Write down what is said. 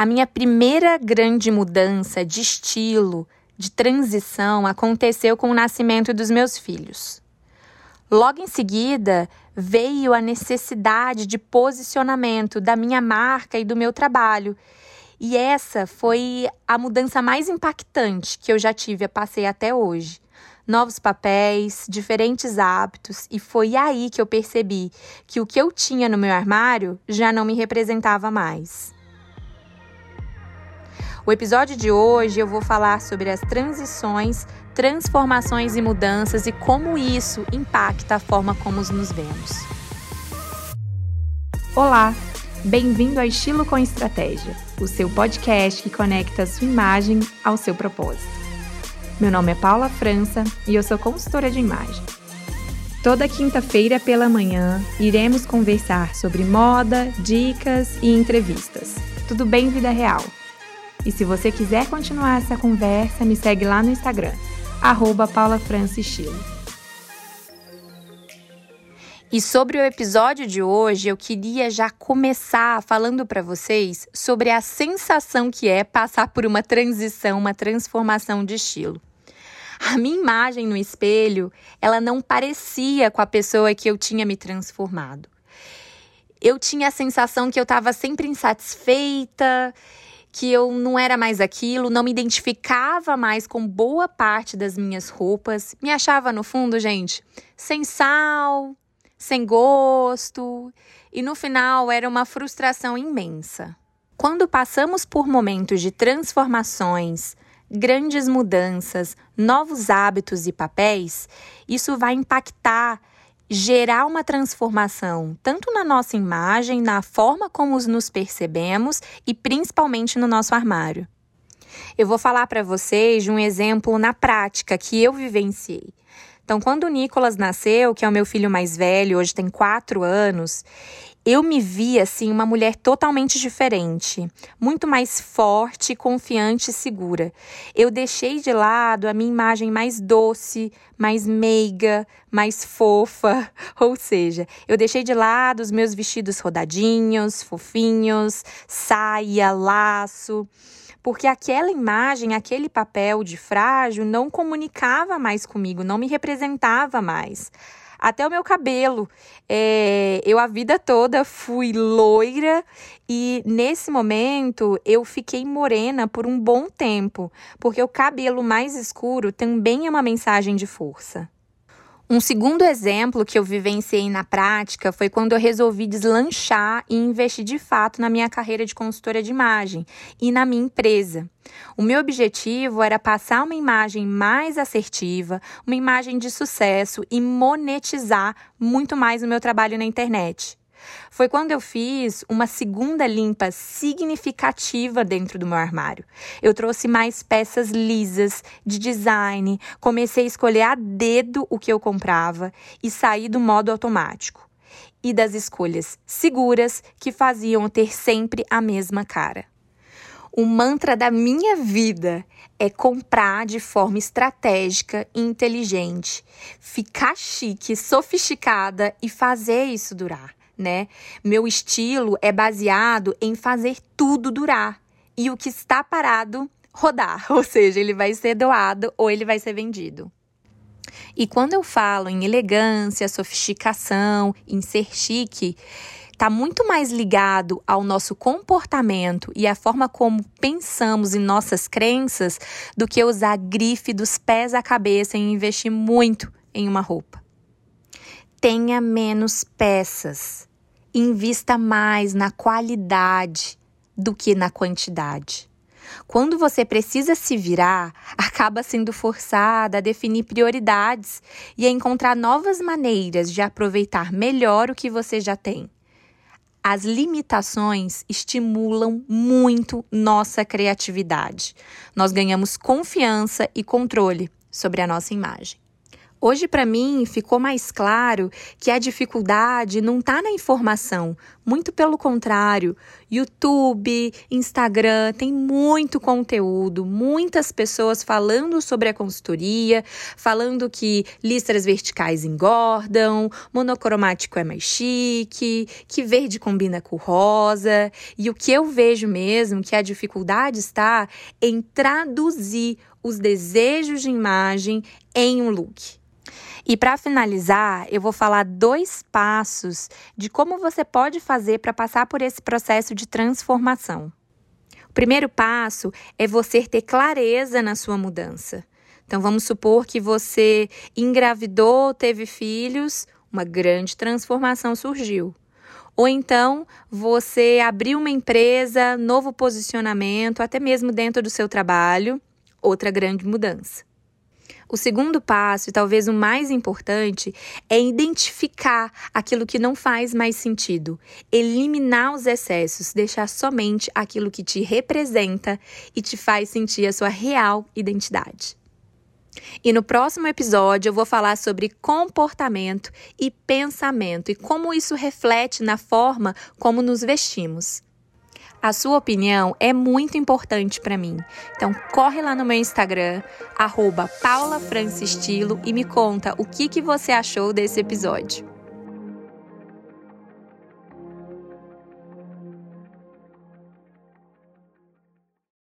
A minha primeira grande mudança de estilo, de transição, aconteceu com o nascimento dos meus filhos. Logo em seguida, veio a necessidade de posicionamento da minha marca e do meu trabalho. E essa foi a mudança mais impactante que eu já tive, passei até hoje. Novos papéis, diferentes hábitos, e foi aí que eu percebi que o que eu tinha no meu armário já não me representava mais. O episódio de hoje eu vou falar sobre as transições, transformações e mudanças e como isso impacta a forma como nos vemos. Olá, bem-vindo ao Estilo com Estratégia, o seu podcast que conecta a sua imagem ao seu propósito. Meu nome é Paula França e eu sou consultora de imagem. Toda quinta-feira pela manhã iremos conversar sobre moda, dicas e entrevistas. Tudo bem, vida real? E se você quiser continuar essa conversa, me segue lá no Instagram, arroba E sobre o episódio de hoje, eu queria já começar falando para vocês sobre a sensação que é passar por uma transição, uma transformação de estilo. A minha imagem no espelho, ela não parecia com a pessoa que eu tinha me transformado. Eu tinha a sensação que eu estava sempre insatisfeita, que eu não era mais aquilo, não me identificava mais com boa parte das minhas roupas, me achava no fundo, gente, sem sal, sem gosto, e no final era uma frustração imensa. Quando passamos por momentos de transformações, grandes mudanças, novos hábitos e papéis, isso vai impactar gerar uma transformação tanto na nossa imagem, na forma como nos percebemos e principalmente no nosso armário. Eu vou falar para vocês de um exemplo na prática que eu vivenciei. Então, quando o Nicolas nasceu, que é o meu filho mais velho, hoje tem quatro anos, eu me vi assim uma mulher totalmente diferente, muito mais forte, confiante e segura. Eu deixei de lado a minha imagem mais doce, mais meiga, mais fofa, ou seja, eu deixei de lado os meus vestidos rodadinhos, fofinhos, saia, laço porque aquela imagem, aquele papel de frágil não comunicava mais comigo, não me representava mais até o meu cabelo. É, eu a vida toda fui loira e nesse momento eu fiquei morena por um bom tempo, porque o cabelo mais escuro também é uma mensagem de força. Um segundo exemplo que eu vivenciei na prática foi quando eu resolvi deslanchar e investir de fato na minha carreira de consultora de imagem e na minha empresa. O meu objetivo era passar uma imagem mais assertiva, uma imagem de sucesso e monetizar muito mais o meu trabalho na internet. Foi quando eu fiz uma segunda limpa significativa dentro do meu armário. Eu trouxe mais peças lisas, de design, comecei a escolher a dedo o que eu comprava e saí do modo automático. E das escolhas seguras que faziam ter sempre a mesma cara. O mantra da minha vida é comprar de forma estratégica e inteligente, ficar chique, sofisticada e fazer isso durar né? Meu estilo é baseado em fazer tudo durar e o que está parado rodar, ou seja, ele vai ser doado ou ele vai ser vendido. E quando eu falo em elegância, sofisticação, em ser chique, está muito mais ligado ao nosso comportamento e à forma como pensamos em nossas crenças do que usar grife dos pés à cabeça e investir muito em uma roupa. Tenha menos peças invista mais na qualidade do que na quantidade. Quando você precisa se virar, acaba sendo forçada a definir prioridades e a encontrar novas maneiras de aproveitar melhor o que você já tem. As limitações estimulam muito nossa criatividade. Nós ganhamos confiança e controle sobre a nossa imagem. Hoje, para mim, ficou mais claro que a dificuldade não está na informação, muito pelo contrário. YouTube, Instagram, tem muito conteúdo, muitas pessoas falando sobre a consultoria, falando que listras verticais engordam, monocromático é mais chique, que verde combina com rosa. E o que eu vejo mesmo que a dificuldade está em traduzir os desejos de imagem em um look. E para finalizar, eu vou falar dois passos de como você pode fazer para passar por esse processo de transformação. O primeiro passo é você ter clareza na sua mudança. Então vamos supor que você engravidou, teve filhos, uma grande transformação surgiu. Ou então você abriu uma empresa, novo posicionamento, até mesmo dentro do seu trabalho, outra grande mudança. O segundo passo, e talvez o mais importante, é identificar aquilo que não faz mais sentido, eliminar os excessos, deixar somente aquilo que te representa e te faz sentir a sua real identidade. E no próximo episódio eu vou falar sobre comportamento e pensamento e como isso reflete na forma como nos vestimos. A sua opinião é muito importante para mim. Então corre lá no meu Instagram, paulafrancistilo e me conta o que, que você achou desse episódio.